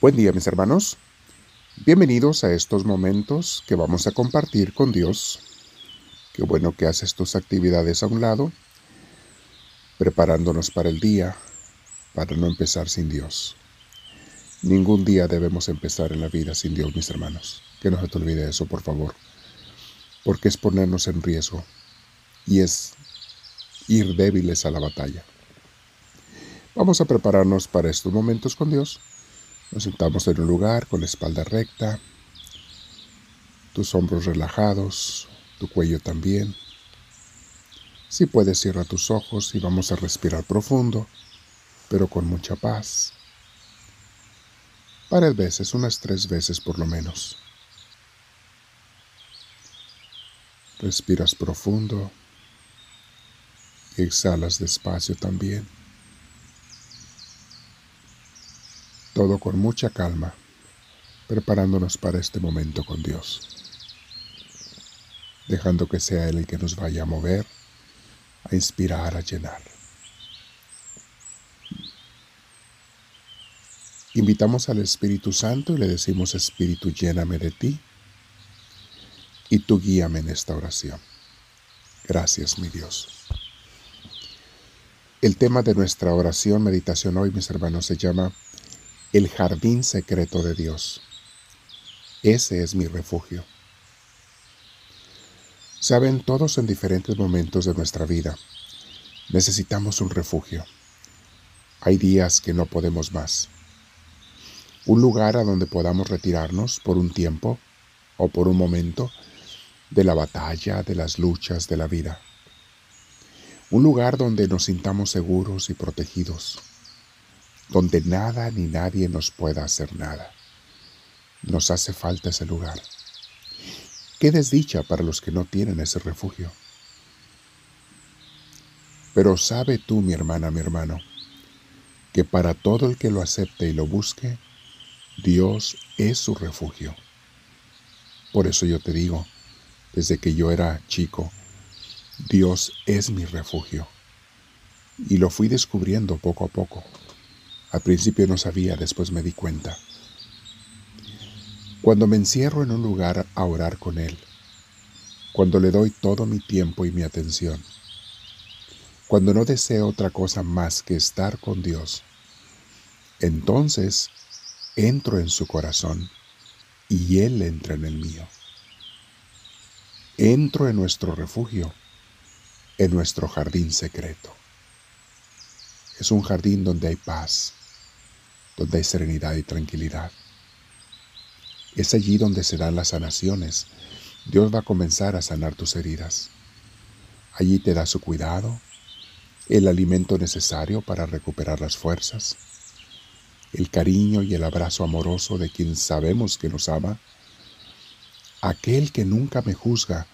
Buen día mis hermanos. Bienvenidos a estos momentos que vamos a compartir con Dios. Qué bueno que haces tus actividades a un lado, preparándonos para el día, para no empezar sin Dios. Ningún día debemos empezar en la vida sin Dios, mis hermanos. Que no se te olvide eso, por favor. Porque es ponernos en riesgo y es ir débiles a la batalla. Vamos a prepararnos para estos momentos con Dios nos sentamos en un lugar con la espalda recta, tus hombros relajados, tu cuello también. Si puedes, cierra tus ojos y vamos a respirar profundo, pero con mucha paz. Varias veces, unas tres veces por lo menos. Respiras profundo y exhalas despacio también. Todo con mucha calma, preparándonos para este momento con Dios, dejando que sea Él el que nos vaya a mover, a inspirar, a llenar. Invitamos al Espíritu Santo y le decimos, Espíritu, lléname de ti y tú guíame en esta oración. Gracias, mi Dios. El tema de nuestra oración, meditación hoy, mis hermanos, se llama el jardín secreto de Dios. Ese es mi refugio. Saben, todos en diferentes momentos de nuestra vida necesitamos un refugio. Hay días que no podemos más. Un lugar a donde podamos retirarnos por un tiempo o por un momento de la batalla, de las luchas de la vida. Un lugar donde nos sintamos seguros y protegidos donde nada ni nadie nos pueda hacer nada. Nos hace falta ese lugar. Qué desdicha para los que no tienen ese refugio. Pero sabe tú, mi hermana, mi hermano, que para todo el que lo acepte y lo busque, Dios es su refugio. Por eso yo te digo, desde que yo era chico, Dios es mi refugio. Y lo fui descubriendo poco a poco. Al principio no sabía, después me di cuenta. Cuando me encierro en un lugar a orar con Él, cuando le doy todo mi tiempo y mi atención, cuando no deseo otra cosa más que estar con Dios, entonces entro en su corazón y Él entra en el mío. Entro en nuestro refugio, en nuestro jardín secreto. Es un jardín donde hay paz, donde hay serenidad y tranquilidad. Es allí donde se dan las sanaciones. Dios va a comenzar a sanar tus heridas. Allí te da su cuidado, el alimento necesario para recuperar las fuerzas, el cariño y el abrazo amoroso de quien sabemos que nos ama, aquel que nunca me juzga,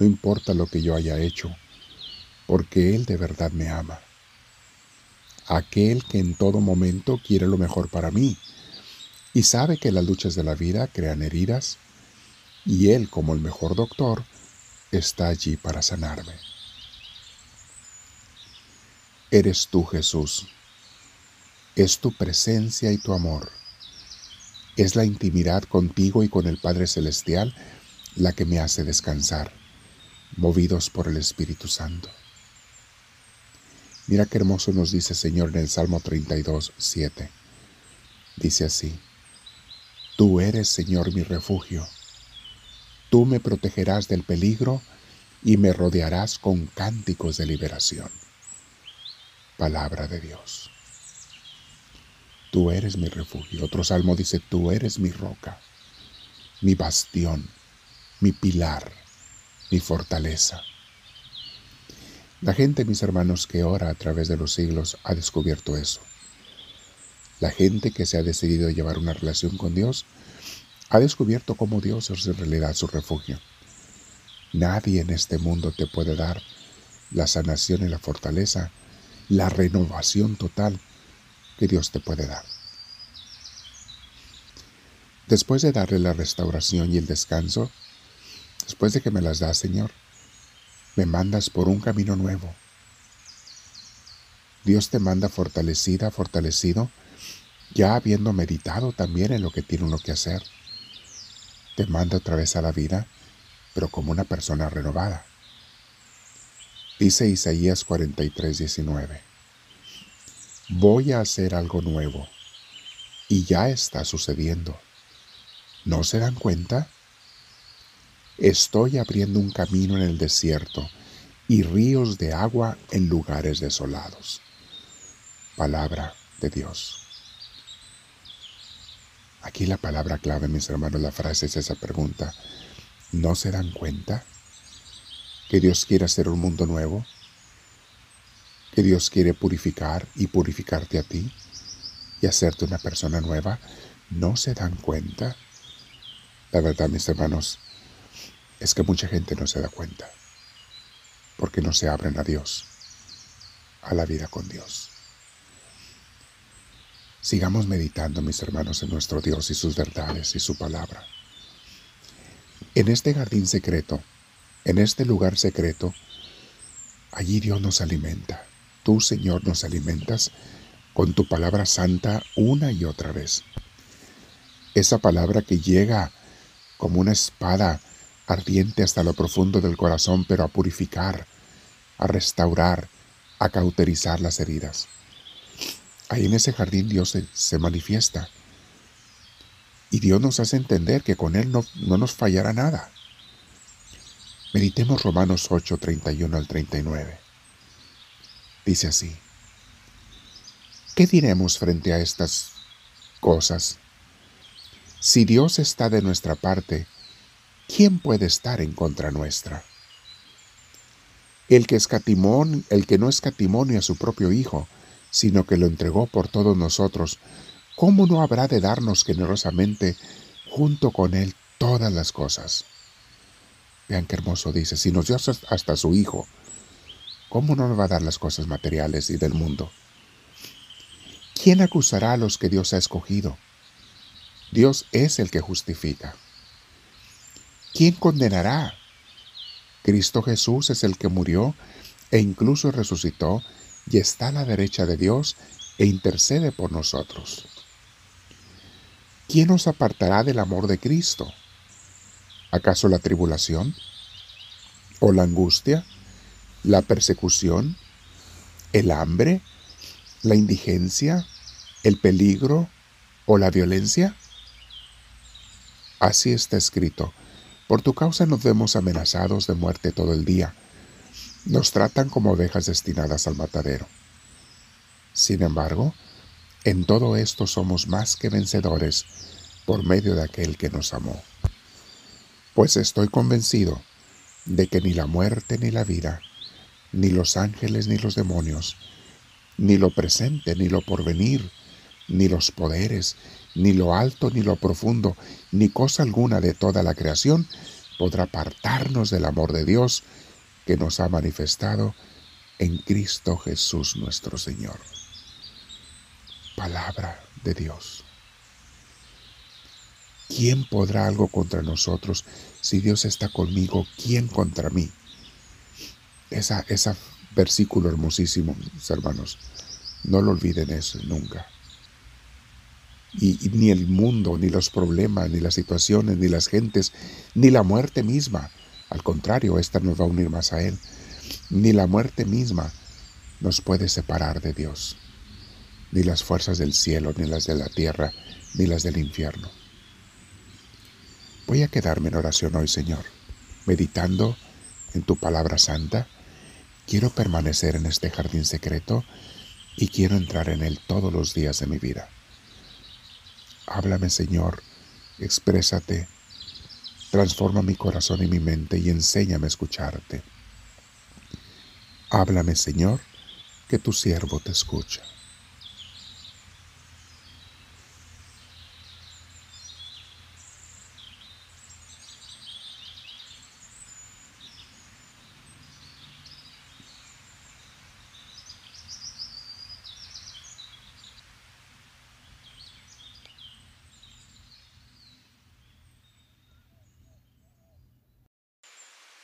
no importa lo que yo haya hecho, porque Él de verdad me ama aquel que en todo momento quiere lo mejor para mí y sabe que las luchas de la vida crean heridas y Él como el mejor doctor está allí para sanarme. Eres tú Jesús. Es tu presencia y tu amor. Es la intimidad contigo y con el Padre Celestial la que me hace descansar, movidos por el Espíritu Santo. Mira qué hermoso nos dice el Señor en el Salmo 32, 7. Dice así, Tú eres, Señor, mi refugio. Tú me protegerás del peligro y me rodearás con cánticos de liberación. Palabra de Dios. Tú eres mi refugio. Otro salmo dice, Tú eres mi roca, mi bastión, mi pilar, mi fortaleza. La gente, mis hermanos, que ora a través de los siglos ha descubierto eso. La gente que se ha decidido llevar una relación con Dios ha descubierto cómo Dios es en realidad su refugio. Nadie en este mundo te puede dar la sanación y la fortaleza, la renovación total que Dios te puede dar. Después de darle la restauración y el descanso, después de que me las da, Señor, me mandas por un camino nuevo. Dios te manda fortalecida, fortalecido, ya habiendo meditado también en lo que tiene uno que hacer, te manda otra vez a la vida, pero como una persona renovada. Dice Isaías 43, 19. Voy a hacer algo nuevo y ya está sucediendo. ¿No se dan cuenta? Estoy abriendo un camino en el desierto y ríos de agua en lugares desolados. Palabra de Dios. Aquí la palabra clave, mis hermanos, la frase es esa pregunta. ¿No se dan cuenta que Dios quiere hacer un mundo nuevo? ¿Que Dios quiere purificar y purificarte a ti y hacerte una persona nueva? ¿No se dan cuenta? La verdad, mis hermanos, es que mucha gente no se da cuenta porque no se abren a Dios, a la vida con Dios. Sigamos meditando, mis hermanos, en nuestro Dios y sus verdades y su palabra. En este jardín secreto, en este lugar secreto, allí Dios nos alimenta. Tú, Señor, nos alimentas con tu palabra santa una y otra vez. Esa palabra que llega como una espada ardiente hasta lo profundo del corazón, pero a purificar, a restaurar, a cauterizar las heridas. Ahí en ese jardín Dios se, manifiesta. Y Dios nos hace entender que con Él no, no nos fallará nada. Meditemos Romanos 8, 31 al 39. Dice así. ¿Qué diremos frente a estas cosas? Si Dios está de nuestra parte, ¿quién puede estar en contra nuestra? El que escatimó, el que no escatimó ni a su propio Hijo, sino que lo entregó por todos nosotros, ¿cómo no habrá de darnos generosamente junto con Él todas las cosas? Vean qué hermoso dice, si nos dio hasta su Hijo, ¿cómo no nos va a dar las cosas materiales y del mundo? ¿Quién acusará a los que Dios ha escogido? Dios es el que justifica. ¿Quién condenará? Cristo Jesús es el que murió e incluso resucitó y está a la derecha de Dios e intercede por nosotros. ¿Quién nos apartará del amor de Cristo? ¿Acaso la tribulación? ¿O la angustia? ¿La persecución? ¿El hambre? ¿La indigencia? ¿El peligro? ¿O la violencia? Así está escrito por tu causa nos vemos amenazados de muerte todo el día. Nos tratan como ovejas destinadas al matadero. Sin embargo, en todo esto somos más que vencedores por medio de aquel que nos amó. Pues estoy convencido de que ni la muerte ni la vida, ni los ángeles ni los demonios, ni lo presente ni lo porvenir, ni los poderes, ni lo alto ni lo profundo, ni cosa alguna de toda la creación podrá apartarnos del amor de Dios que nos ha manifestado en Cristo Jesús nuestro Señor. Palabra de Dios. ¿Quién podrá algo contra nosotros? Si Dios está conmigo, ¿quién contra mí? Esa, ese versículo hermosísimo, hermanos. No lo olviden eso nunca y, ni el mundo, ni los problemas, ni las situaciones, ni las gentes, ni la muerte misma. Al contrario, esta nos va a unir más a Él. Ni la muerte misma nos puede separar de Dios. Ni las fuerzas del cielo, ni las de la tierra, ni las del infierno. Voy a quedarme en oración hoy, Señor, meditando en tu palabra santa. Quiero permanecer en este jardín secreto y quiero entrar en él todos los días de mi vida. Háblame, Señor, exprésate, transforma mi corazón y mi mente y enséñame a escucharte. Háblame, Señor, que tu siervo te escucha.